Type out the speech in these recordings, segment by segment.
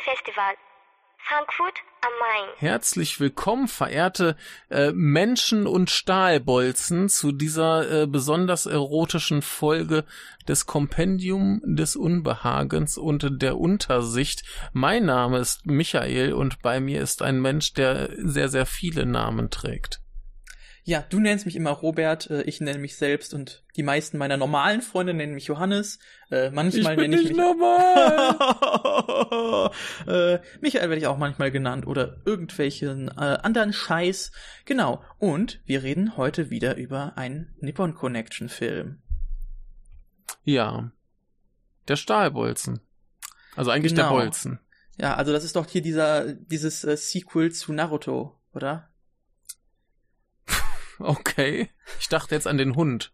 Filmfestival, Frankfurt am Main. Herzlich willkommen, verehrte äh, Menschen und Stahlbolzen, zu dieser äh, besonders erotischen Folge des Kompendium des Unbehagens und der Untersicht. Mein Name ist Michael und bei mir ist ein Mensch, der sehr, sehr viele Namen trägt. Ja, du nennst mich immer Robert, äh, ich nenne mich selbst und die meisten meiner normalen Freunde nennen mich Johannes. Äh, manchmal ich bin nenne ich nicht mich normal. äh, Michael werde ich auch manchmal genannt oder irgendwelchen äh, anderen Scheiß. Genau. Und wir reden heute wieder über einen Nippon Connection Film. ja. Der Stahlbolzen. Also eigentlich Genau. der Bolzen. Ja, also das ist doch hier dieser dieses Sequel zu Naruto, oder? Okay. Ich dachte jetzt an den Hund.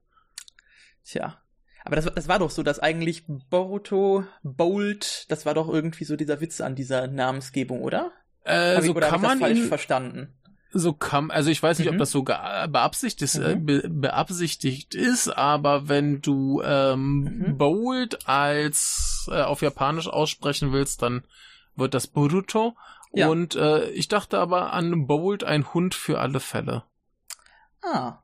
Tja. Aber das, das war doch so, dass eigentlich Boruto, Bolt, das war doch irgendwie so dieser Witz an dieser Namensgebung, oder? Äh, ich, so oder hab kann ich das man falsch ihn, verstanden? so kann, also ich weiß nicht, ob Mhm. das so beabsichtigt, ist, äh, Mhm. be, beabsichtigt ist, aber wenn du ähm, Mhm. Bold als äh, auf Japanisch aussprechen willst, dann wird das Boruto. Ja. Und äh, ich dachte aber an Bold, ein Hund für alle Fälle. Ah.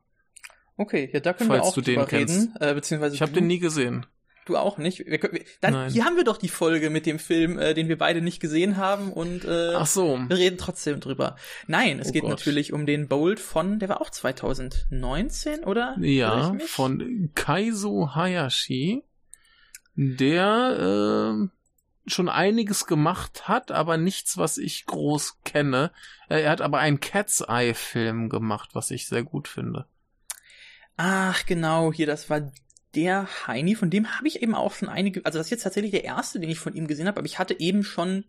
Okay, ja, da können Falls wir auch du drüber reden. Äh, beziehungsweise Ich habe den nie gesehen. du auch nicht. Wir, können- wir, dann, Nein. hier haben wir doch die Folge mit dem Film, äh, den wir beide nicht gesehen haben und äh, Ach so. wir reden trotzdem drüber. Nein, es Oh geht Gott. natürlich um den Bolt von, der war auch 2019, oder? Ja, von Kaizo Hayashi, der äh, schon einiges gemacht hat, aber nichts, was ich groß kenne. Äh, Er hat aber einen Cat's Eye Film gemacht, was ich sehr gut finde. Ach, genau, hier, das war der Heini, von dem habe ich eben auch schon einige, also das ist jetzt tatsächlich der erste, den ich von ihm gesehen habe, aber ich hatte eben schon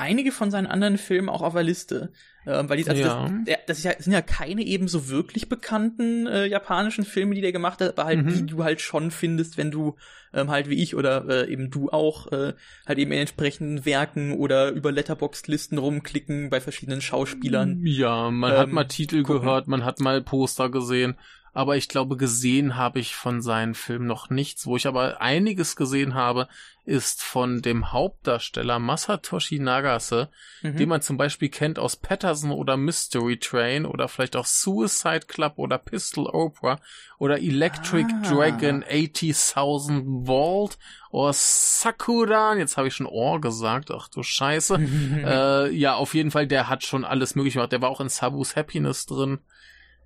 einige von seinen anderen Filmen auch auf der Liste. Ähm, weil die, also Ja. das, das ja, sind ja keine eben so wirklich bekannten äh, japanischen Filme, die der gemacht hat, aber halt Mhm. die du halt schon findest, wenn du ähm, halt wie ich oder äh, eben du auch äh, halt eben in entsprechenden Werken oder über Letterboxd-Listen rumklicken bei verschiedenen Schauspielern. Ja, man hat Ähm, mal Titel gucken. gehört, man hat mal Poster gesehen, aber ich glaube, gesehen habe ich von seinen Filmen noch nichts. Wo ich aber einiges gesehen habe, ist von dem Hauptdarsteller Masatoshi Nagase, Mhm. den man zum Beispiel kennt aus Patterson oder Mystery Train oder vielleicht auch Suicide Club oder Pistol Opera oder Electric Ah. Dragon 80.000 Vault oder Sakura. Jetzt habe ich schon Ohr gesagt. Ach du Scheiße. äh, ja, auf jeden Fall, der hat schon alles möglich gemacht. Der war auch in Sabu's Happiness drin.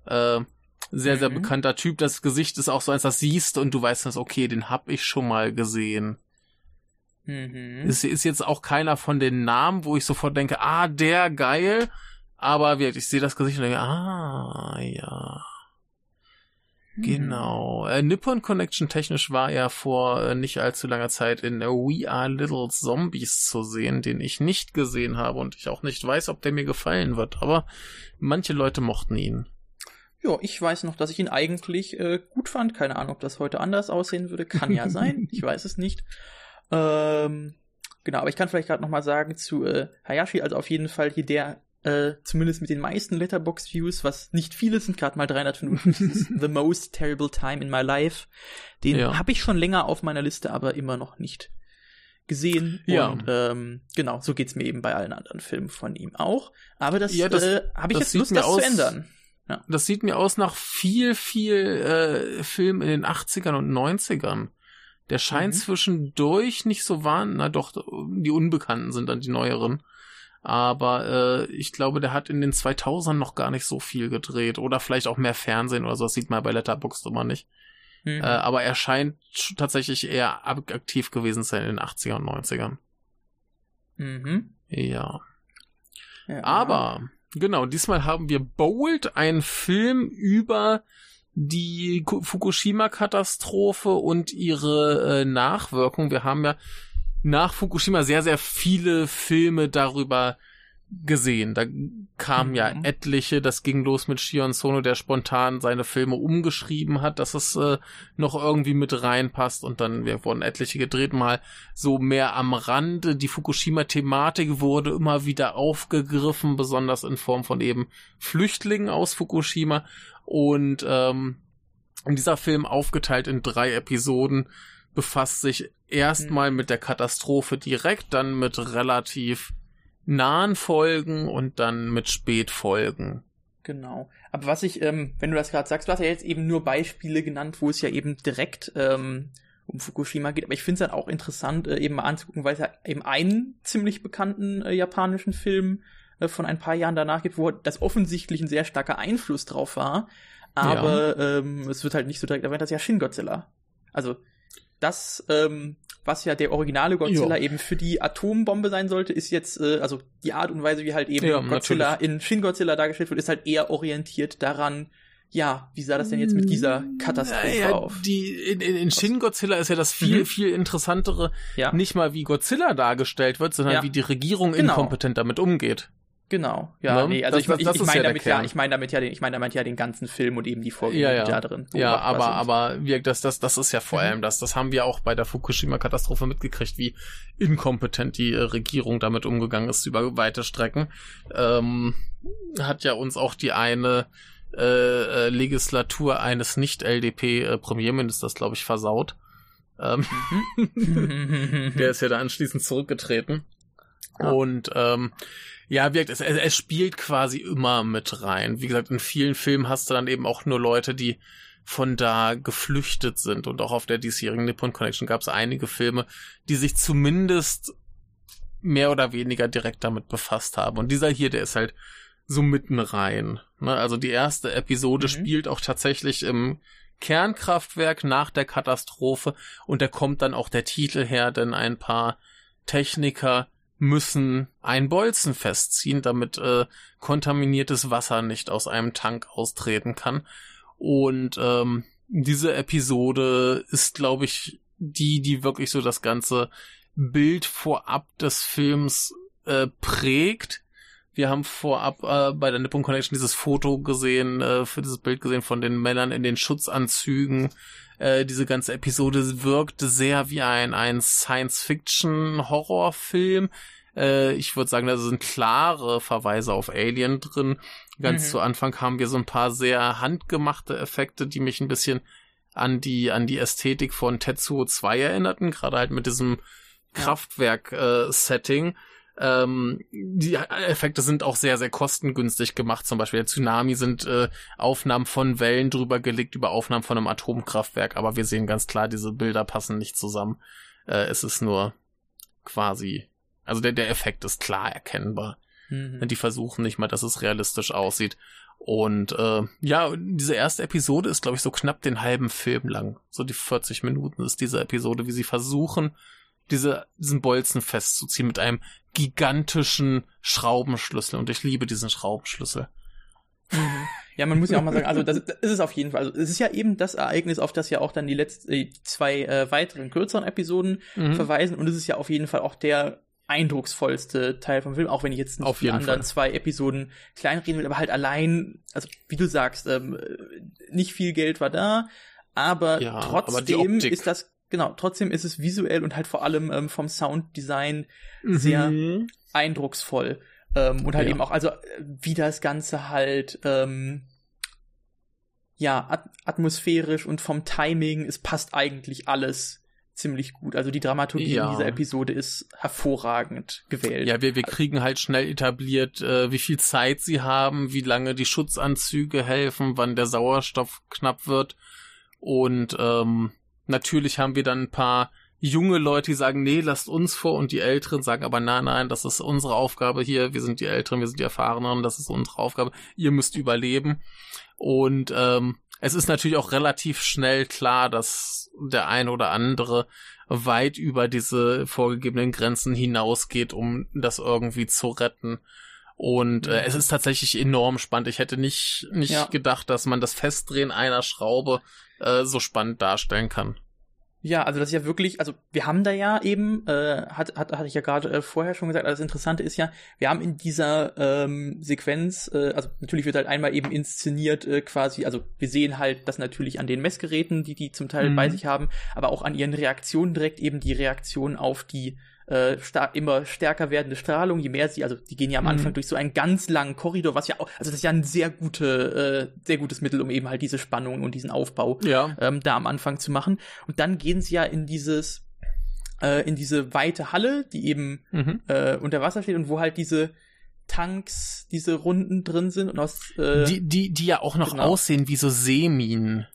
Äh, sehr, sehr Mhm. bekannter Typ. Das Gesicht ist auch so eins, das siehst und du weißt, das, okay, den hab ich schon mal gesehen. Mhm. Es ist jetzt auch keiner von den Namen, wo ich sofort denke, ah, der geil. Aber wirklich, ich sehe das Gesicht und denke, ah, ja. Genau. Äh, Nippon Connection technisch war er vor äh, nicht allzu langer Zeit in We Are Little Zombies zu sehen, den ich nicht gesehen habe und ich auch nicht weiß, ob der mir gefallen wird. Aber manche Leute mochten ihn. Ja, ich weiß noch, dass ich ihn eigentlich äh, gut fand. Keine Ahnung, ob das heute anders aussehen würde. Kann ja sein. Ich weiß es nicht. Ähm, genau, aber ich kann vielleicht gerade noch mal sagen zu äh, Hayashi, also auf jeden Fall hier der, äh, zumindest mit den meisten Letterbox-Views, was nicht viele sind, gerade mal 355, ist The Most Terrible Time in My Life. Den Ja. habe ich schon länger auf meiner Liste, aber immer noch nicht gesehen. Ja. Und ähm, genau, so geht's mir eben bei allen anderen Filmen von ihm auch. Aber das, Ja, das- äh, habe ich das jetzt Lust, das aus- zu ändern. Das sieht mir aus nach viel, viel äh, Film in den 80ern und 90ern. Der scheint Mhm. zwischendurch nicht so wahnsinnig, na doch, die Unbekannten sind dann die neueren. Aber äh, ich glaube, der hat in den 2000ern noch gar nicht so viel gedreht. Oder vielleicht auch mehr Fernsehen oder so. Das sieht man bei Letterboxd immer nicht. Mhm. Äh, aber er scheint sch- tatsächlich eher aktiv gewesen zu sein in den 80ern und 90ern. Mhm. Ja. Ja. Aber, genau, diesmal haben wir Bold, einen Film über die Ku- Fukushima-Katastrophe und ihre äh, Nachwirkung. Wir haben ja nach Fukushima sehr, sehr viele Filme darüber gesehen. Da kamen ja Mhm. etliche, das ging los mit Shion Sono, der spontan seine Filme umgeschrieben hat, dass es äh, noch irgendwie mit reinpasst und dann wir wurden etliche gedreht, mal so mehr am Rande. Die Fukushima-Thematik wurde immer wieder aufgegriffen, besonders in Form von eben Flüchtlingen aus Fukushima und ähm, dieser Film aufgeteilt in drei Episoden befasst sich erstmal Mhm. mit der Katastrophe direkt, dann mit relativ nahen Folgen und dann mit Spätfolgen. Genau. Aber was ich, ähm, wenn du das gerade sagst, du hast ja jetzt eben nur Beispiele genannt, wo es ja eben direkt ähm, um Fukushima geht. Aber ich finde es dann auch interessant, äh, eben mal anzugucken, weil es ja eben einen ziemlich bekannten äh, japanischen Film äh, von ein paar Jahren danach gibt, wo das offensichtlich ein sehr starker Einfluss drauf war. Aber ähm, es wird halt nicht so direkt erwähnt, das ist ja Shin Godzilla. Also das, ähm, was ja der originale Godzilla Jo. eben für die Atombombe sein sollte, ist jetzt, äh, also die Art und Weise, wie halt eben Ja, Godzilla in Shin Godzilla dargestellt wird, ist halt eher orientiert daran, ja, wie sah das denn jetzt mit dieser Katastrophe Ja, ja, auf? Die, in, in in Shin Godzilla ist ja das viel, Mhm. viel interessantere, Ja, nicht mal wie Godzilla dargestellt wird, sondern Ja. wie die Regierung Genau. inkompetent damit umgeht. Genau. Ja, Ne? nee, also Das- ich, das- ich, das ich meine ja damit ja, ich meine damit ja den, ich meine damit ja den ganzen Film und eben die Vorgänge, Ja, ja. die da drin Ja, aber, aber wie, das, das, das ist ja vor Mhm. allem das. Das haben wir auch bei der Fukushima-Katastrophe mitgekriegt, wie inkompetent die äh, Regierung damit umgegangen ist über weite Strecken. Ähm, hat ja uns auch die eine äh, äh, Legislatur eines Nicht-LDP-Premierministers, glaube ich, versaut. Ähm, Mhm. der ist ja da anschließend zurückgetreten. Ja. Und ähm, ja, wirkt, es, es spielt quasi immer mit rein. Wie gesagt, in vielen Filmen hast du dann eben auch nur Leute, die von da geflüchtet sind. Und auch auf der diesjährigen Nippon Connection gab es einige Filme, die sich zumindest mehr oder weniger direkt damit befasst haben. Und dieser hier, der ist halt so mitten rein. Ne? Also die erste Episode Mhm. spielt auch tatsächlich im Kernkraftwerk nach der Katastrophe und da kommt dann auch der Titel her, denn ein paar Techniker müssen ein Bolzen festziehen, damit äh, kontaminiertes Wasser nicht aus einem Tank austreten kann. Und ähm, diese Episode ist, glaube ich, die, die wirklich so das ganze Bild vorab des Films äh, prägt. Wir haben vorab äh, bei der Nippon Connection dieses Foto gesehen, äh, für dieses Bild gesehen von den Männern in den Schutzanzügen. Äh, diese ganze Episode wirkte sehr wie ein, ein Science-Fiction-Horrorfilm. Äh, ich würde sagen, da sind klare Verweise auf Alien drin. Ganz Mhm. zu Anfang haben wir so ein paar sehr handgemachte Effekte, die mich ein bisschen an die, an die Ästhetik von Tetsuo 2 erinnerten, gerade halt mit diesem Kraftwerk-Setting. Ähm, die Effekte sind auch sehr, sehr kostengünstig gemacht. Zum Beispiel der Tsunami sind äh, Aufnahmen von Wellen drüber gelegt über Aufnahmen von einem Atomkraftwerk, aber wir sehen ganz klar, diese Bilder passen nicht zusammen. Äh, es ist nur quasi, also der, der Effekt ist klar erkennbar. Mhm. Die versuchen nicht mal, dass es realistisch aussieht. Und äh, ja, diese erste Episode ist, glaube ich, so knapp den halben Film lang. So die 40 Minuten ist diese Episode, wie sie versuchen, diese, diesen Bolzen festzuziehen mit einem gigantischen Schraubenschlüssel. Und ich liebe diesen Schraubenschlüssel. Mhm. Ja, man muss ja auch mal sagen, also das, das ist es auf jeden Fall. Also es ist ja eben das Ereignis, auf das ja auch dann die letzten die zwei äh, weiteren kürzeren Episoden Mhm. verweisen und es ist ja auf jeden Fall auch der eindrucksvollste Teil vom Film, auch wenn ich jetzt nicht Auf die anderen Fall. zwei Episoden kleinreden will, aber halt allein, also wie du sagst, ähm, nicht viel Geld war da, aber Ja, aber trotzdem Optik. ist das genau, trotzdem ist es visuell und halt vor allem ähm, vom Sounddesign sehr Mhm. eindrucksvoll. Ähm, und halt Ja. eben auch, also äh, wie das Ganze halt, ähm, ja, at atmosphärisch und vom Timing, es passt eigentlich alles ziemlich gut. Also die Dramaturgie Ja. in dieser Episode ist hervorragend gewählt. Ja, wir, wir kriegen halt schnell etabliert, äh, wie viel Zeit sie haben, wie lange die Schutzanzüge helfen, wann der Sauerstoff knapp wird. Und ähm, natürlich haben wir dann ein paar junge Leute, die sagen, nee, lasst uns vor und die Älteren sagen aber, nein, nein, das ist unsere Aufgabe hier, wir sind die Älteren, wir sind die Erfahreneren, das ist unsere Aufgabe, ihr müsst überleben. Und ähm, es ist natürlich auch relativ schnell klar, dass der ein oder andere weit über diese vorgegebenen Grenzen hinausgeht, um das irgendwie zu retten. Und äh, es ist tatsächlich enorm spannend. Ich hätte nicht, nicht Ja. gedacht, dass man das Festdrehen einer Schraube äh, so spannend darstellen kann. Ja, also das ist ja wirklich, also wir haben da ja eben, äh, hat, hat, hatte ich ja gerade äh, vorher schon gesagt, also das Interessante ist ja, wir haben in dieser ähm, Sequenz, äh, also natürlich wird halt einmal eben inszeniert äh, quasi, also wir sehen halt das natürlich an den Messgeräten, die die zum Teil Mhm. bei sich haben, aber auch an ihren Reaktionen direkt eben die Reaktion auf die äh, immer stärker werdende Strahlung, je mehr sie, also die gehen ja am Anfang mhm. durch so einen ganz langen Korridor, was ja auch, also das ist ja ein sehr gute, äh, sehr gutes Mittel, um eben halt diese Spannung und diesen Aufbau ja. ähm, da am Anfang zu machen. Und dann gehen sie ja in dieses, äh, in diese weite Halle, die eben mhm. äh, unter Wasser steht und wo halt diese Tanks, diese Runden drin sind und aus äh, die, die, die ja auch noch genau. aussehen wie so Seeminen.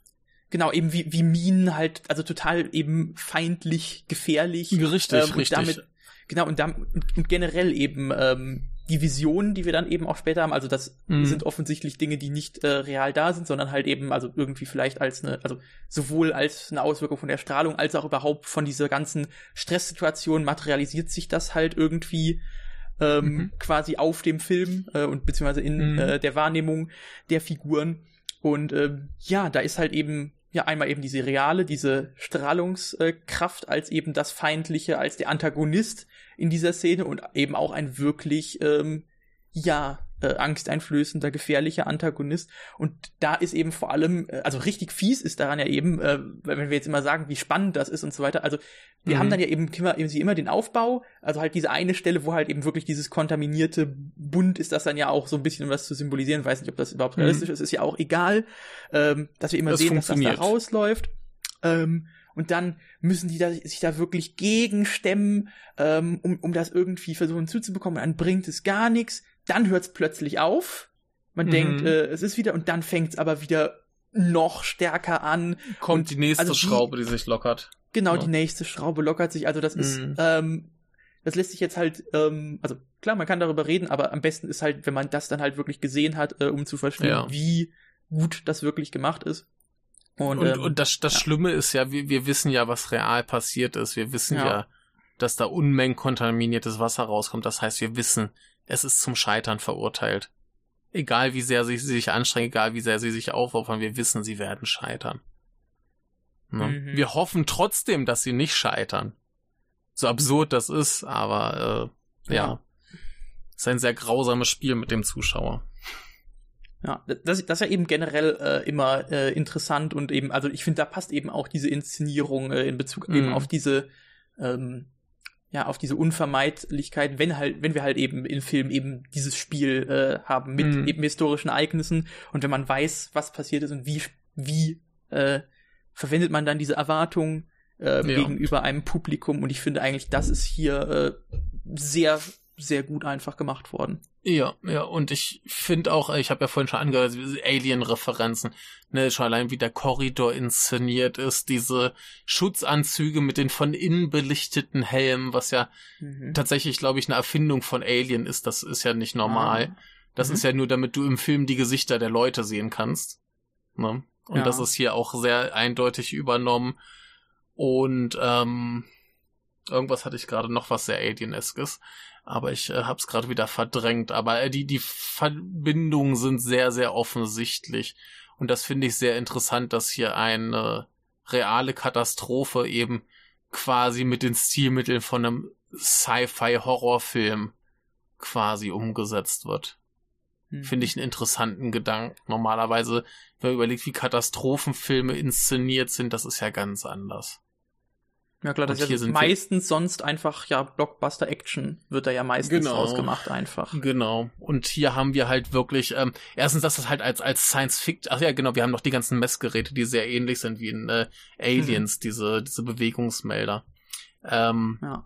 Genau, eben wie, wie Minen halt, also total eben feindlich, gefährlich. Richtig, ähm, und richtig. Damit, genau, und, damit, und generell eben ähm, die Visionen, die wir dann eben auch später haben, also das mhm. sind offensichtlich Dinge, die nicht äh, real da sind, sondern halt eben, also irgendwie vielleicht als eine, also sowohl als eine Auswirkung von der Strahlung, als auch überhaupt von dieser ganzen Stresssituation materialisiert sich das halt irgendwie ähm, mhm. quasi auf dem Film äh, und beziehungsweise in mhm. äh, der Wahrnehmung der Figuren. Und ähm, ja, da ist halt eben ja einmal eben diese reale, diese Strahlungskraft als eben das Feindliche, als der Antagonist in dieser Szene und eben auch ein wirklich, ähm, ja, äh, angsteinflößender, gefährlicher Antagonist. Und da ist eben vor allem, äh, also richtig fies ist daran ja eben, äh, wenn wir jetzt immer sagen, wie spannend das ist und so weiter. Also wir mhm. haben dann ja eben immer, eben, immer den Aufbau, also halt diese eine Stelle, wo halt eben wirklich dieses kontaminierte Bund ist, das dann ja auch so ein bisschen um was zu symbolisieren. weiß nicht, ob das überhaupt mhm. realistisch ist, ist ja auch egal, ähm, dass wir immer das sehen, dass das da rausläuft. Ähm, und dann müssen die da, sich da wirklich gegenstemmen, ähm, um, um das irgendwie versuchen zuzubekommen. dann bringt es gar nichts dann hört es plötzlich auf. Man mhm. denkt, äh, es ist wieder, und dann fängt es aber wieder noch stärker an. Kommt und, die nächste also Schraube, die, sich lockert. Genau, ja. die nächste Schraube lockert sich. Also das mhm. ist, ähm, das lässt sich jetzt halt, ähm, also klar, man kann darüber reden, aber am besten ist halt, wenn man das dann halt wirklich gesehen hat, äh, um zu verstehen, ja. wie gut das wirklich gemacht ist. Und, und, ähm, und das, das ja. Schlimme ist ja, wir, wir wissen ja, was real passiert ist. Wir wissen ja. ja, dass da Unmengen kontaminiertes Wasser rauskommt. Das heißt, wir wissen, es ist zum Scheitern verurteilt. Egal wie sehr sie, sich anstrengen, egal wie sehr sie sich aufopfern, wir wissen, sie werden scheitern. Ne? Mhm. Wir hoffen trotzdem, dass sie nicht scheitern. So absurd das ist, aber äh, ja. ja. Ist ein sehr grausames Spiel mit dem Zuschauer. Ja, das, das ist ja eben generell äh, immer äh, interessant und eben, also ich finde, da passt eben auch diese Inszenierung äh, in Bezug eben mhm. auf diese ähm, ja, auf diese Unvermeidlichkeit, wenn halt, wenn wir halt eben im Film eben dieses Spiel äh, haben mit mhm. eben historischen Ereignissen und wenn man weiß, was passiert ist und wie, wie äh, verwendet man dann diese Erwartung äh, ja. gegenüber einem Publikum und ich finde eigentlich, das ist hier äh, sehr, sehr gut einfach gemacht worden. Ja, ja, und ich finde auch, ich habe ja vorhin schon angehört, Alien-Referenzen, ne, schon allein wie der Korridor inszeniert ist, diese Schutzanzüge mit den von innen belichteten Helmen, was ja mhm. tatsächlich, glaube ich, eine Erfindung von Alien ist, das ist ja nicht normal. Ah. Das mhm. ist ja nur, damit du im Film die Gesichter der Leute sehen kannst. Ne? Und ja. das ist hier auch sehr eindeutig übernommen. Und ähm, irgendwas hatte ich gerade noch was sehr Alien-eskes aber ich äh, hab's gerade wieder verdrängt. Aber äh, die, die Verbindungen sind sehr, sehr offensichtlich. Und das finde ich sehr interessant, dass hier eine reale Katastrophe eben quasi mit den Stilmitteln von einem Sci-Fi-Horrorfilm quasi umgesetzt wird. Hm. Finde ich einen interessanten Gedanken. Normalerweise, wenn man überlegt, wie Katastrophenfilme inszeniert sind, das ist ja ganz anders. Ja klar, das ist ja meistens sonst einfach ja Blockbuster-Action wird da ja meistens genau, ausgemacht einfach. Genau. Und hier haben wir halt wirklich, ähm, erstens, dass das halt als, als Science Fiction, ach ja genau, wir haben noch die ganzen Messgeräte, die sehr ähnlich sind wie in äh, Aliens, mhm. diese, diese Bewegungsmelder. Ähm, ja.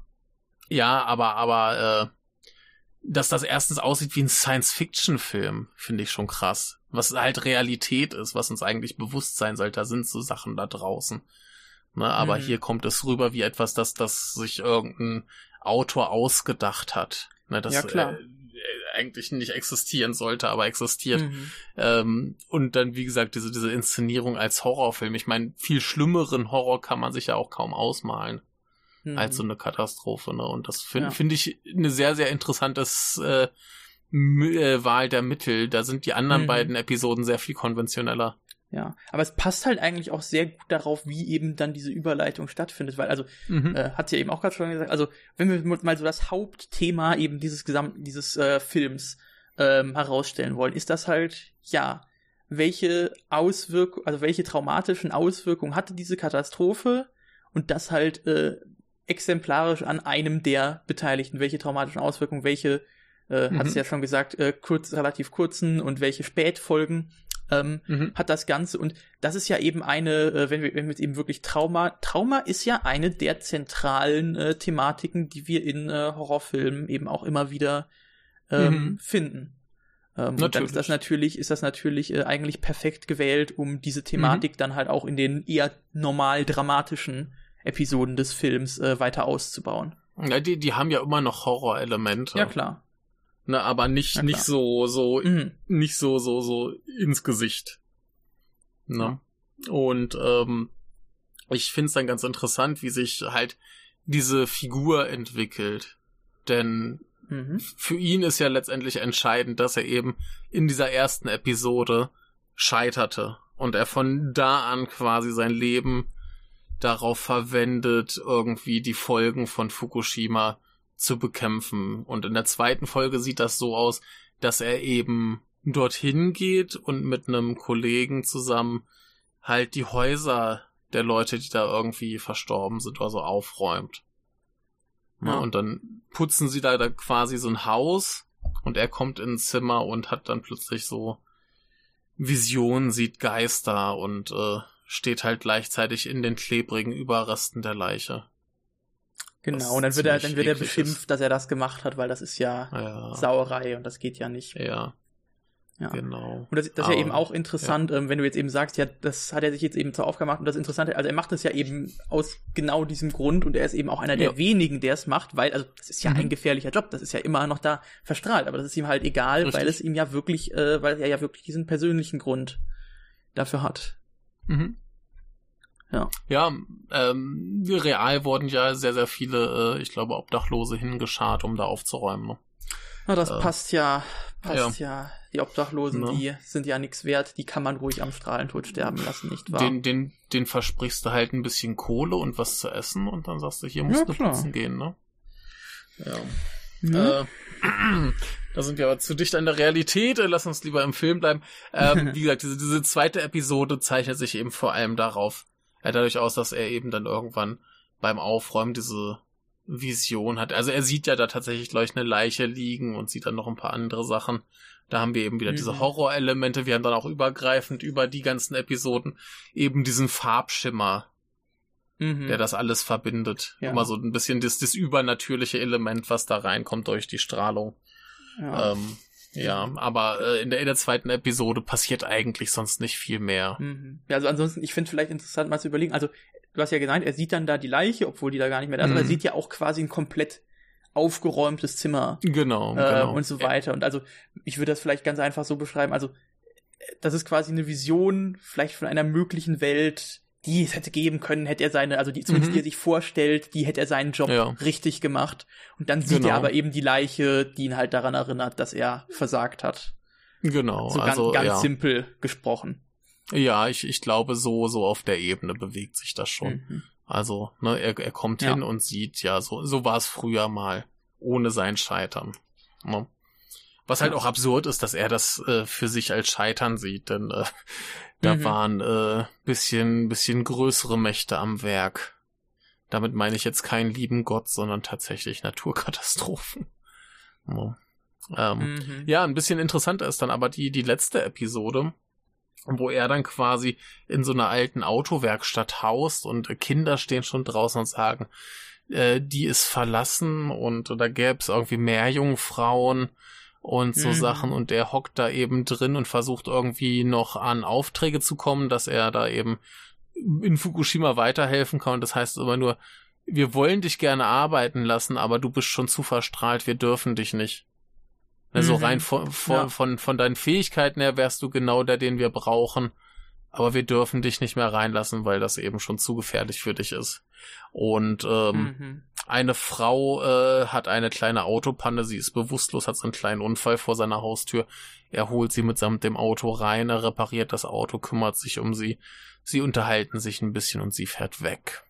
ja, aber, aber, äh, dass das erstens aussieht wie ein Science-Fiction-Film, finde ich schon krass. Was halt Realität ist, was uns eigentlich bewusst sein sollte, da sind so Sachen da draußen. Ne, aber mhm. hier kommt es rüber wie etwas, das, das sich irgendein Autor ausgedacht hat. Ne, das ja, klar. Äh, eigentlich nicht existieren sollte, aber existiert. Mhm. Ähm, und dann, wie gesagt, diese, diese Inszenierung als Horrorfilm. Ich meine, viel schlimmeren Horror kann man sich ja auch kaum ausmalen. Mhm. Als so eine Katastrophe. Ne? Und das finde ja. find ich eine sehr, sehr interessantes äh, äh, Wahl der Mittel. Da sind die anderen mhm. beiden Episoden sehr viel konventioneller. Ja, aber es passt halt eigentlich auch sehr gut darauf, wie eben dann diese Überleitung stattfindet, weil also mhm. äh, hat ja eben auch gerade schon gesagt, also wenn wir mal so das Hauptthema eben dieses gesamten dieses äh, Films ähm, herausstellen wollen, ist das halt ja welche Auswirkungen, also welche traumatischen Auswirkungen hatte diese Katastrophe und das halt äh, exemplarisch an einem der Beteiligten, welche traumatischen Auswirkungen, welche, äh, mhm. hat es ja schon gesagt, äh, kurz, relativ kurzen und welche Spätfolgen ähm, mhm. hat das Ganze. Und das ist ja eben eine, äh, wenn wir, wenn wir jetzt eben wirklich Trauma, Trauma ist ja eine der zentralen äh, Thematiken, die wir in äh, Horrorfilmen eben auch immer wieder ähm, mhm. finden. Ähm, und dann ist das natürlich, ist das natürlich äh, eigentlich perfekt gewählt, um diese Thematik mhm. dann halt auch in den eher normal dramatischen Episoden des Films äh, weiter auszubauen. Ja, die, die haben ja immer noch Horrorelemente. Ja, klar. Ne, aber nicht, nicht so, so, mhm. nicht so, so, so ins Gesicht. Ne? Ja. Und ähm, ich finde es dann ganz interessant, wie sich halt diese Figur entwickelt. Denn mhm. für ihn ist ja letztendlich entscheidend, dass er eben in dieser ersten Episode scheiterte und er von da an quasi sein Leben darauf verwendet, irgendwie die Folgen von Fukushima zu bekämpfen. Und in der zweiten Folge sieht das so aus, dass er eben dorthin geht und mit einem Kollegen zusammen halt die Häuser der Leute, die da irgendwie verstorben sind, also aufräumt. Ja. Und dann putzen sie da, da quasi so ein Haus und er kommt ins Zimmer und hat dann plötzlich so Visionen, sieht Geister und äh, steht halt gleichzeitig in den klebrigen Überresten der Leiche. Genau, und dann wird er, dann wird er beschimpft, ist. dass er das gemacht hat, weil das ist ja, ja, Sauerei und das geht ja nicht. Ja. Ja. Genau. Und das, das ist ja eben auch interessant, ja. ähm, wenn du jetzt eben sagst, ja, das hat er sich jetzt eben zur Aufgabe gemacht und das Interessante, also er macht das ja eben aus genau diesem Grund und er ist eben auch einer der wenigen, der es macht, weil, also das ist ja mhm. ein gefährlicher Job, das ist ja immer noch da verstrahlt, aber das ist ihm halt egal, Richtig. weil es ihm ja wirklich, äh, weil er ja wirklich diesen persönlichen Grund dafür hat. Mhm. Ja, ja ähm, real wurden ja sehr, sehr viele, äh, ich glaube, Obdachlose hingeschart, um da aufzuräumen. Ne? Na, das äh, passt ja, passt ja. ja. Die Obdachlosen, ne? die sind ja nichts wert, die kann man ruhig am Strahlentod sterben lassen, nicht wahr? Den, den, den versprichst du halt ein bisschen Kohle und was zu essen und dann sagst du, hier musst ja, du putzen gehen, ne? Ja. ja. Äh, da sind wir aber zu dicht an der Realität, äh, lass uns lieber im Film bleiben. Ähm, wie gesagt, diese, diese zweite Episode zeichnet sich eben vor allem darauf, ja, dadurch aus, dass er eben dann irgendwann beim Aufräumen diese Vision hat. Also er sieht ja da tatsächlich, glaube ich, eine Leiche liegen und sieht dann noch ein paar andere Sachen. Da haben wir eben wieder mhm. diese Horrorelemente. Wir haben dann auch übergreifend über die ganzen Episoden eben diesen Farbschimmer, mhm. der das alles verbindet. Ja. Immer so ein bisschen das, das übernatürliche Element, was da reinkommt durch die Strahlung. Ja. Ähm, ja, aber äh, in, der, in der zweiten Episode passiert eigentlich sonst nicht viel mehr. Mhm. Ja, also ansonsten, ich finde vielleicht interessant mal zu überlegen, also du hast ja gesagt, er sieht dann da die Leiche, obwohl die da gar nicht mehr da ist, mhm. aber er sieht ja auch quasi ein komplett aufgeräumtes Zimmer. Genau, äh, genau. Und so weiter. Und also, ich würde das vielleicht ganz einfach so beschreiben, also das ist quasi eine Vision vielleicht von einer möglichen Welt, die es hätte geben können, hätte er seine, also die zumindest mhm. die er sich vorstellt, die hätte er seinen Job ja. richtig gemacht. Und dann sieht genau. er aber eben die Leiche, die ihn halt daran erinnert, dass er versagt hat. Genau. So also, ganz, ganz ja. simpel gesprochen. Ja, ich, ich glaube, so, so auf der Ebene bewegt sich das schon. Mhm. Also, ne, er, er kommt ja. hin und sieht, ja, so, so war es früher mal, ohne sein Scheitern. Ne? Was halt auch absurd ist, dass er das äh, für sich als Scheitern sieht, denn äh, da mhm. waren äh, bisschen, bisschen größere Mächte am Werk. Damit meine ich jetzt keinen lieben Gott, sondern tatsächlich Naturkatastrophen. Ja. Ähm, mhm. ja, ein bisschen interessanter ist dann aber die, die letzte Episode, wo er dann quasi in so einer alten Autowerkstatt haust und Kinder stehen schon draußen und sagen, äh, die ist verlassen und da gäbe es irgendwie mehr Jungfrauen und so mhm. Sachen und der hockt da eben drin und versucht irgendwie noch an Aufträge zu kommen, dass er da eben in Fukushima weiterhelfen kann und das heißt immer nur, wir wollen dich gerne arbeiten lassen, aber du bist schon zu verstrahlt, wir dürfen dich nicht. Also mhm. rein von, von, ja. von, von deinen Fähigkeiten her wärst du genau der, den wir brauchen, aber wir dürfen dich nicht mehr reinlassen, weil das eben schon zu gefährlich für dich ist. Und ähm, mhm. eine Frau äh, hat eine kleine Autopanne, sie ist bewusstlos, hat so einen kleinen Unfall vor seiner Haustür. Er holt sie mitsamt dem Auto rein, er repariert das Auto, kümmert sich um sie. Sie unterhalten sich ein bisschen und sie fährt weg.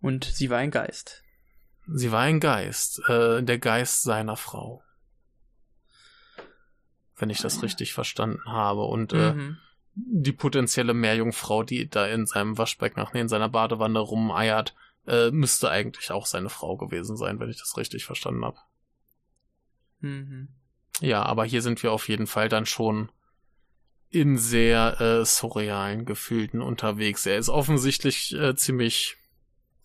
Und sie war ein Geist. Sie war ein Geist, äh, der Geist seiner Frau. Wenn ich das ah. richtig verstanden habe. Und äh, mhm. äh, die potenzielle Meerjungfrau, die da in seinem Waschbecken, ach nee, in seiner Badewanne rumeiert, äh, müsste eigentlich auch seine Frau gewesen sein, wenn ich das richtig verstanden habe. Mhm. Ja, aber hier sind wir auf jeden Fall dann schon in sehr äh, surrealen Gefühlen unterwegs. Er ist offensichtlich äh, ziemlich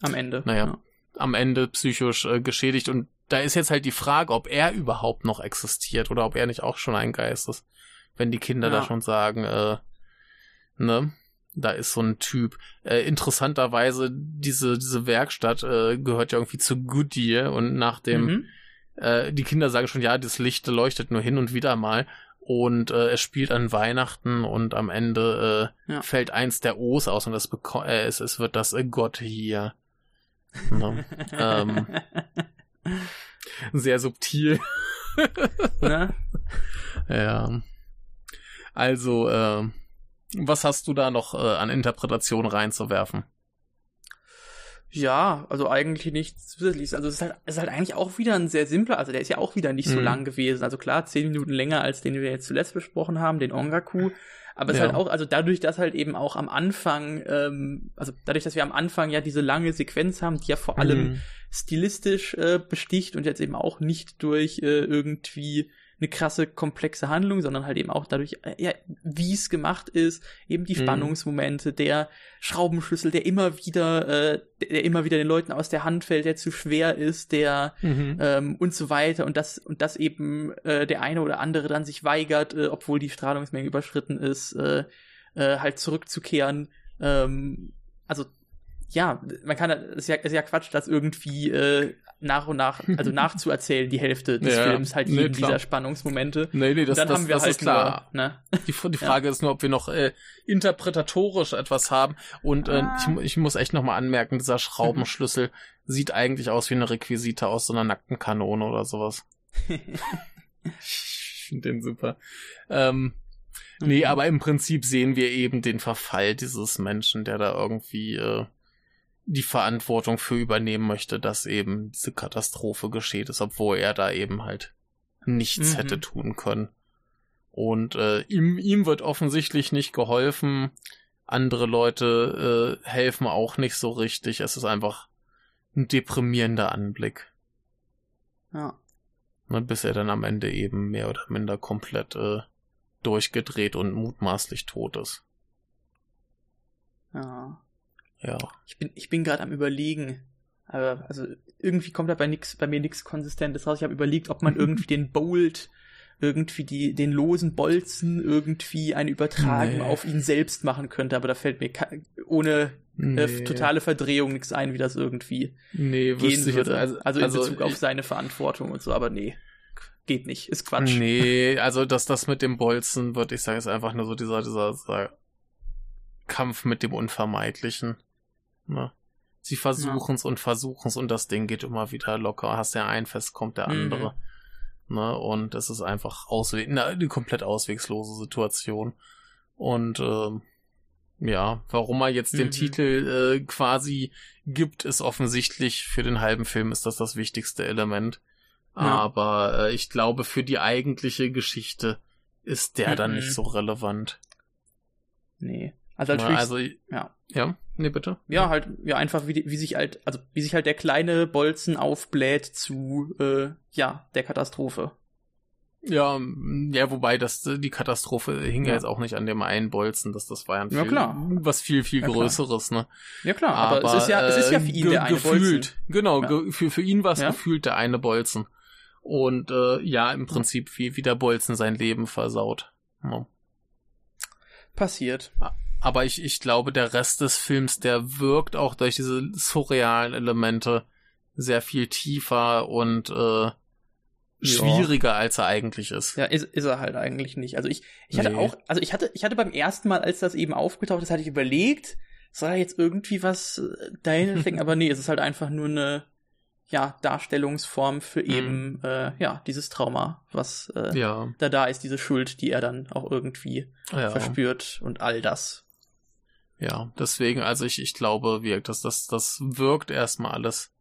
Am Ende. Naja. Ja. am Ende psychisch äh, geschädigt und da ist jetzt halt die Frage, ob er überhaupt noch existiert oder ob er nicht auch schon ein Geist ist. Wenn die Kinder Ja. da schon sagen, äh, ne, da ist so ein Typ. Äh, interessanterweise, diese, diese Werkstatt äh, gehört ja irgendwie zu Goodyear und nach dem, Mhm. äh, die Kinder sagen schon, ja, das Licht leuchtet nur hin und wieder mal. Und äh, es spielt an Weihnachten und am Ende äh, Ja. fällt eins der O's aus und es, beko- äh, es, es wird das äh, Gott hier. Ne? ähm, sehr subtil. ne? Ja. Also, äh, was hast du da noch äh, an Interpretation reinzuwerfen? Ja, also eigentlich nichts zusätzliches. Also es ist halt, es ist halt eigentlich auch wieder ein sehr simpler, also der ist ja auch wieder nicht so Mhm. lang gewesen. Also klar, zehn Minuten länger als den wir jetzt zuletzt besprochen haben, den Ongaku. Aber es Ja. ist halt auch, also dadurch, dass halt eben auch am Anfang, ähm, also dadurch, dass wir am Anfang ja diese lange Sequenz haben, die ja vor allem Mhm. stilistisch äh, besticht und jetzt eben auch nicht durch äh, irgendwie eine krasse, komplexe Handlung, sondern halt eben auch dadurch, äh, ja, wie es gemacht ist, eben die Mhm. Spannungsmomente, der Schraubenschlüssel, der immer wieder, äh, der immer wieder den Leuten aus der Hand fällt, der zu schwer ist, der Mhm. ähm, und so weiter und das und das eben äh, der eine oder andere dann sich weigert, äh, obwohl die Strahlungsmenge überschritten ist, äh, äh, halt zurückzukehren. Ähm, also ja, man kann, es ist ja, ist ja Quatsch, das irgendwie äh, nach und nach, also nachzuerzählen, die Hälfte des Ja, Films, halt nee, dieser Spannungsmomente. Nee, nee, das, dann das, haben wir das halt ist klar. nur, ne? Die, die Frage ist nur, ob wir noch äh, interpretatorisch etwas haben. Und äh, Ah. ich, ich muss echt nochmal anmerken, dieser Schraubenschlüssel sieht eigentlich aus wie eine Requisite aus so einer nackten Kanone oder sowas. ich finde den super. Ähm, nee, Mhm. aber im Prinzip sehen wir eben den Verfall dieses Menschen, der da irgendwie äh, die Verantwortung für übernehmen möchte, dass eben diese Katastrophe geschieht ist, obwohl er da eben halt nichts Mhm. hätte tun können. Und äh, ihm, ihm wird offensichtlich nicht geholfen. Andere Leute äh, helfen auch nicht so richtig. Es ist einfach ein deprimierender Anblick. Ja. Ne, bis er dann am Ende eben mehr oder minder komplett äh, durchgedreht und mutmaßlich tot ist. ja. Ja. Ich bin, ich bin gerade am überlegen. Aber also irgendwie kommt da bei nix, bei mir nichts Konsistentes raus. Ich habe überlegt, ob man irgendwie den Bolt, irgendwie die, den losen Bolzen irgendwie eine Übertragung Nee. auf ihn selbst machen könnte. Aber da fällt mir ohne äh, totale Verdrehung nichts ein, wie das irgendwie nee, gehen würde. also, Also, in also Bezug auf seine Verantwortung und so. Aber nee, geht nicht. Ist Quatsch. Nee, also dass das mit dem Bolzen, würde ich sagen, ist einfach nur so dieser, dieser, dieser Kampf mit dem Unvermeidlichen. Ne? Sie versuchen's und versuchen's und das Ding geht immer wieder locker. Hast ja ein fest, kommt der Mhm. andere. Ne? Und es ist einfach ausweg na, eine komplett auswegslose Situation. Und ähm, ja, warum er jetzt den Mhm. Titel äh, quasi gibt, ist offensichtlich für den halben Film ist das das wichtigste Element. Ja. Aber äh, ich glaube, für die eigentliche Geschichte ist der dann Mhm. nicht so relevant. Nee. Also Ja, natürlich, also, ja. ja, nee, bitte. Ja, halt, ja, einfach wie, wie sich halt, also wie sich halt der kleine Bolzen aufbläht zu, äh, ja, der Katastrophe. Ja, ja, wobei das die Katastrophe hing ja. Ja. jetzt auch nicht an dem einen Bolzen, dass das war ja, ein Ja, viel, was viel viel Ja, größeres, ne? Ja klar, aber, es ist ja, es ist ja für ihn äh, ge- der eine gefühlt, Bolzen. genau, ge für für ihn war es gefühlt der eine Bolzen und äh, ja, im Prinzip wie wie der Bolzen sein Leben versaut. Ja. Passiert. Aber ich, ich glaube, der Rest des Films, der wirkt auch durch diese surrealen Elemente sehr viel tiefer und äh, schwieriger, als er eigentlich ist. Ja, ist, ist er halt eigentlich nicht. Also ich, ich hatte Nee. auch, also ich hatte, ich hatte beim ersten Mal, als das eben aufgetaucht ist, hatte ich überlegt, soll da jetzt irgendwie was äh, dahinter stecken, aber nee, es ist halt einfach nur eine, ja, Darstellungsform für eben, äh, ja, dieses Trauma, was äh, Ja, da da ist, diese Schuld, die er dann auch irgendwie ja. verspürt und all das. Ja, deswegen, also ich, ich glaube, wirkt das, das, das wirkt erstmal alles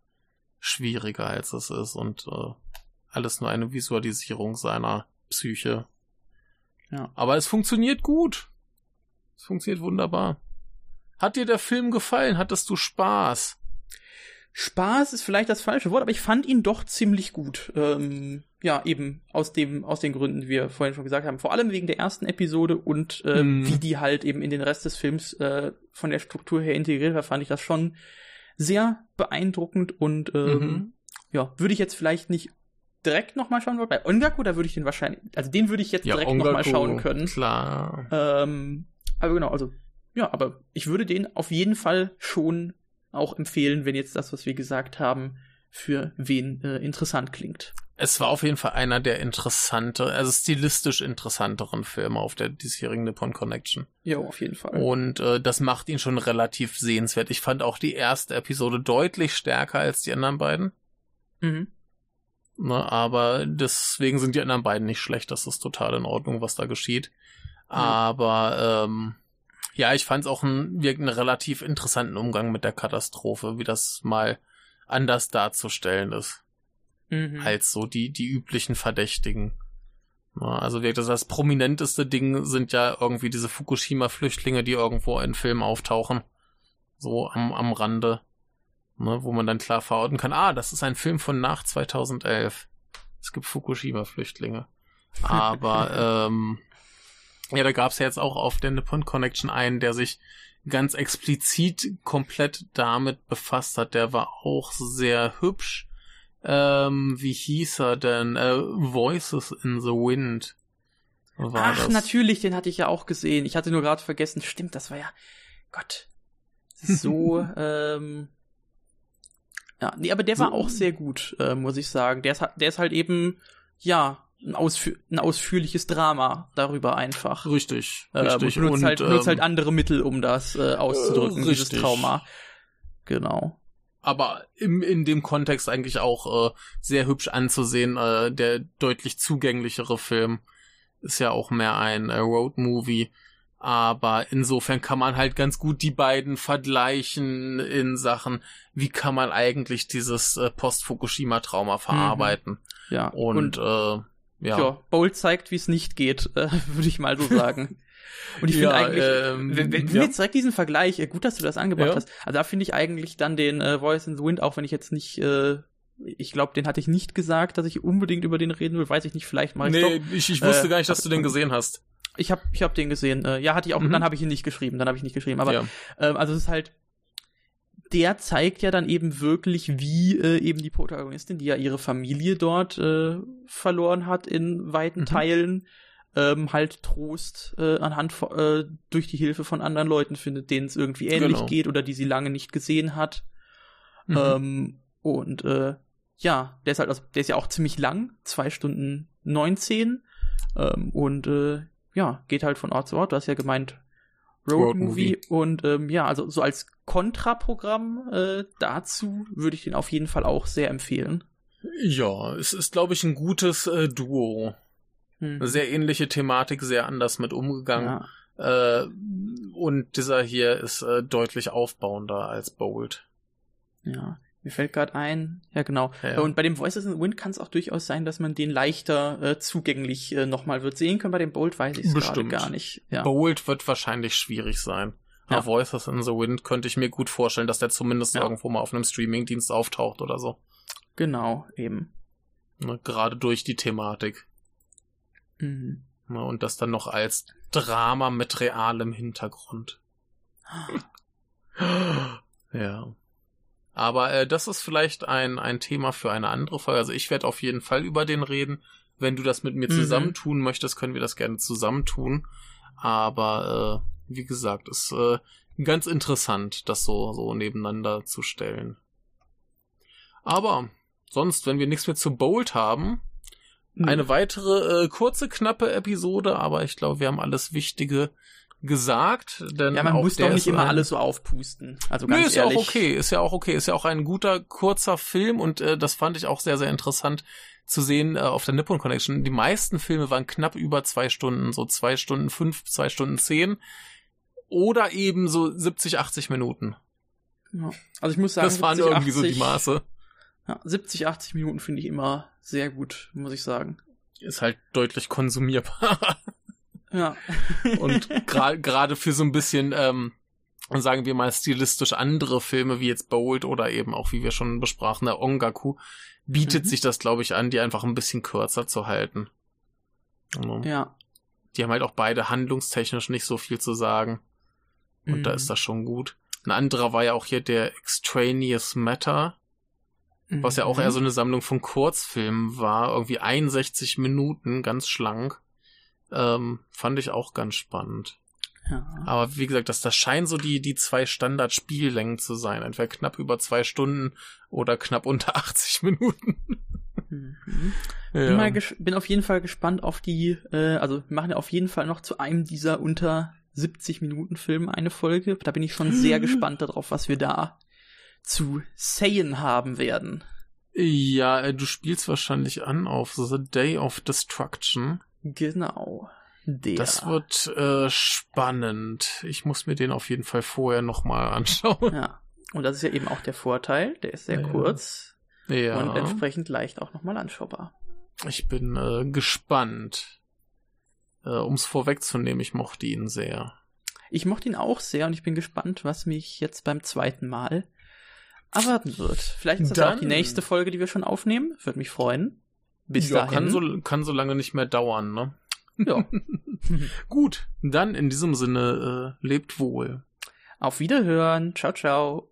schwieriger, als es ist und äh, alles nur eine Visualisierung seiner Psyche. Ja. Aber es funktioniert gut. Es funktioniert wunderbar. Hat dir der Film gefallen? Hattest du Spaß? Spaß ist vielleicht das falsche Wort, aber ich fand ihn doch ziemlich gut. Ähm, ja, eben aus dem, aus den Gründen, die wir vorhin schon gesagt haben. Vor allem wegen der ersten Episode und äh, Mhm. wie die halt eben in den Rest des Films äh, von der Struktur her integriert war, fand ich das schon sehr beeindruckend und ähm, Mhm. ja, würde ich jetzt vielleicht nicht direkt nochmal schauen wollen. Bei Ongaku, da würde ich den wahrscheinlich, also den würde ich jetzt Ja, direkt nochmal schauen können. Klar. Ähm, aber genau, also ja, aber ich würde den auf jeden Fall schon auch empfehlen, wenn jetzt das, was wir gesagt haben, für wen äh, interessant klingt. Es war auf jeden Fall einer der interessante, also stilistisch interessanteren Filme auf der diesjährigen Nippon Connection. Ja, auf jeden Fall. Und äh, das macht ihn schon relativ sehenswert. Ich fand auch die erste Episode deutlich stärker als die anderen beiden. Mhm. Ne, aber deswegen sind die anderen beiden nicht schlecht. Das ist total in Ordnung, was da geschieht. Aber ähm, ja, ich fand es auch einen, einen relativ interessanten Umgang mit der Katastrophe, wie das mal anders darzustellen ist, Mhm. als so die, die üblichen Verdächtigen. Also wirklich das, das prominenteste Ding sind ja irgendwie diese Fukushima-Flüchtlinge, die irgendwo in Filmen auftauchen. So am, am Rande. Ne, wo man dann klar verorten kann, ah, das ist ein Film von nach 2011. Es gibt Fukushima-Flüchtlinge. Aber ähm, ja, da gab's ja jetzt auch auf der Nippon Connection einen, der sich ganz explizit komplett damit befasst hat. Der war auch sehr hübsch. Ähm, wie hieß er denn? Äh, Voices in the Wind. War Ach, das. natürlich, den hatte ich ja auch gesehen. Ich hatte nur gerade vergessen. Stimmt, das war ja Gott. So, ähm, ja, nee, aber der war So- auch sehr gut, äh, muss ich sagen. Der ist, der ist halt eben, ja, ein, ausfü ein ausführliches Drama darüber einfach. Richtig, Äh, richtig. und benutzt, halt, benutzt halt ähm, andere Mittel, um das äh, auszudrücken, Äh, dieses richtig. Trauma. Genau. aber im, in dem Kontext eigentlich auch äh, sehr hübsch anzusehen. Äh, der deutlich zugänglichere Film ist ja auch mehr ein äh, Road-Movie. Aber insofern kann man halt ganz gut die beiden vergleichen in Sachen, wie kann man eigentlich dieses äh, Post-Fukushima-Trauma verarbeiten. Ja. Und, äh, ja. ja, Bolt zeigt, wie es nicht geht, äh, würde ich mal so sagen. Und ich finde Ja, eigentlich, ähm, wenn, wenn ja. wir jetzt direkt diesen Vergleich, gut, dass du das angebracht Ja. hast, also da finde ich eigentlich dann den äh, Voice in the Wind, auch wenn ich jetzt nicht, äh, ich glaube, den hatte ich nicht gesagt, dass ich unbedingt über den reden will, weiß ich nicht, vielleicht mache ich Nee, doch. ich, ich wusste Äh, gar nicht, dass du den gesehen hast. Ich habe ich hab den gesehen. Äh, ja, hatte ich auch, Mhm. dann habe ich ihn nicht geschrieben, dann habe ich nicht geschrieben, aber ja. ähm, also es ist halt, der zeigt ja dann eben wirklich, wie äh, eben die Protagonistin, die ja ihre Familie dort äh, verloren hat in weiten Mhm. Teilen, ähm, halt Trost äh, anhand äh, durch die Hilfe von anderen Leuten findet, denen es irgendwie ähnlich Genau. geht oder die sie lange nicht gesehen hat. Mhm. Ähm, und äh, ja, der ist halt, also, der ist ja auch ziemlich lang, zwei Stunden 19. Ähm, und äh, ja, geht halt von Ort zu Ort. Du hast ja gemeint, Road, Road Movie. Movie. Und ähm, ja, also so als Kontraprogramm äh, dazu würde ich den auf jeden Fall auch sehr empfehlen. ja, es ist, glaube ich, ein gutes äh, Duo. Hm. Sehr ähnliche Thematik, sehr anders mit umgegangen. ja, Äh, und dieser hier ist äh, deutlich aufbauender als Bold. ja. Mir fällt gerade ein, ja genau. Ja. Und bei dem Voices in the Wind kann es auch durchaus sein, dass man den leichter äh, zugänglich äh, nochmal wird sehen können. Bei dem Bold weiß ich es gerade gar nicht. Ja. Bold wird wahrscheinlich schwierig sein. Ja. Voices in the Wind könnte ich mir gut vorstellen, dass der zumindest Ja. irgendwo mal auf einem Streamingdienst auftaucht oder so. Genau, eben. Ne, gerade durch die Thematik. Mhm. Ne, und das dann noch als Drama mit realem Hintergrund. Ja. Aber äh, das ist vielleicht ein, ein Thema für eine andere Folge. Also ich werde auf jeden Fall über den reden. Wenn du das mit mir Mhm. zusammentun möchtest, können wir das gerne zusammentun. Aber äh, wie gesagt, ist äh, ganz interessant, das so, so nebeneinander zu stellen. Aber sonst, wenn wir nichts mehr zu Bold haben, eine weitere äh, kurze, knappe Episode, aber ich glaube, wir haben alles Wichtige gesagt. Denn Ja, man muss doch nicht immer ein- alles so aufpusten. Also Nö, ganz ist ehrlich. ja auch okay, ist ja auch okay, ist ja auch ein guter, kurzer Film und äh, das fand ich auch sehr, sehr interessant zu sehen äh, auf der Nippon Connection. Die meisten Filme waren knapp über zwei Stunden, so zwei Stunden fünf, zwei Stunden zehn oder eben so 70, 80 Minuten. Ja. Also ich muss sagen, das waren 70, irgendwie so die 80 Maße. Ja, 70, 80 Minuten finde ich immer sehr gut, muss ich sagen. Ist halt deutlich konsumierbar. Ja. Und gra- gerade für so ein bisschen ähm, sagen wir mal, stilistisch andere Filme, wie jetzt Bold oder eben auch, wie wir schon besprachen, der Ongaku, bietet Mhm. sich das, glaube ich, an, die einfach ein bisschen kürzer zu halten. Also, Ja. Die haben halt auch beide handlungstechnisch nicht so viel zu sagen. Und da Mhm. ist das schon gut. Ein anderer war ja auch hier der Extraneous Matter, was ja auch Mhm. eher so eine Sammlung von Kurzfilmen war. Irgendwie 61 Minuten, ganz schlank. Ähm, fand ich auch ganz spannend. Ja. Aber wie gesagt, das, das scheinen so die, die zwei Standard-Spiellängen zu sein. Entweder knapp über zwei Stunden oder knapp unter 80 Minuten. Mhm. Bin, Ja. ges- bin auf jeden Fall gespannt auf die, äh, also machen ja auf jeden Fall noch zu einem dieser unter 70 Minuten Filme eine Folge. Da bin ich schon sehr gespannt darauf, was wir da zu sayen haben werden. ja, äh, du spielst wahrscheinlich an auf The Day of Destruction. Genau. Der. Das wird äh, spannend. Ich muss mir den auf jeden Fall vorher nochmal anschauen. Ja. Und das ist ja eben auch der Vorteil. Der ist sehr Ja. kurz Ja, und entsprechend leicht auch nochmal anschaubar. ich bin äh, gespannt. Äh, um es vorwegzunehmen, ich mochte ihn sehr. Ich mochte ihn auch sehr und ich bin gespannt, was mich jetzt beim zweiten Mal erwarten wird. Vielleicht ist das ja auch die Dann- nächste Folge, die wir schon aufnehmen. Würde mich freuen. Bis ja, dahin. kann so, kann so lange nicht mehr dauern, ne? ja. Gut, dann in diesem Sinne, äh, lebt wohl. Auf Wiederhören. Ciao, ciao.